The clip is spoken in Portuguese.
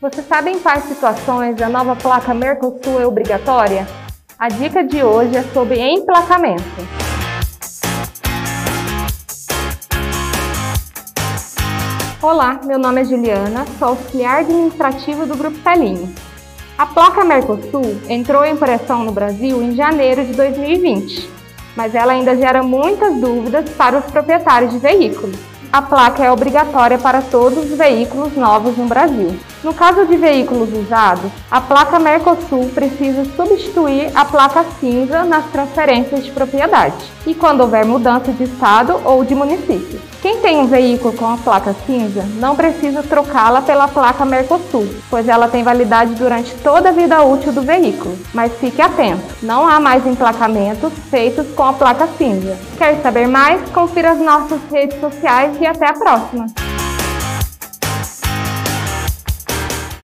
Você sabe em quais situações a nova placa Mercosul é obrigatória? A dica de hoje é sobre emplacamento. Olá, meu nome é Juliana, sou auxiliar administrativo do Grupo Salinho. A placa Mercosul entrou em operação no Brasil em janeiro de 2020, mas ela ainda gera muitas dúvidas para os proprietários de veículos. A placa é obrigatória para todos os veículos novos no Brasil. No caso de veículos usados, a placa Mercosul precisa substituir a placa cinza nas transferências de propriedade e quando houver mudança de estado ou de município. Quem tem um veículo com a placa cinza não precisa trocá-la pela placa Mercosul, pois ela tem validade durante toda a vida útil do veículo. Mas fique atento, não há mais emplacamentos feitos com a placa cinza. Quer saber mais? Confira as nossas redes sociais e até a próxima!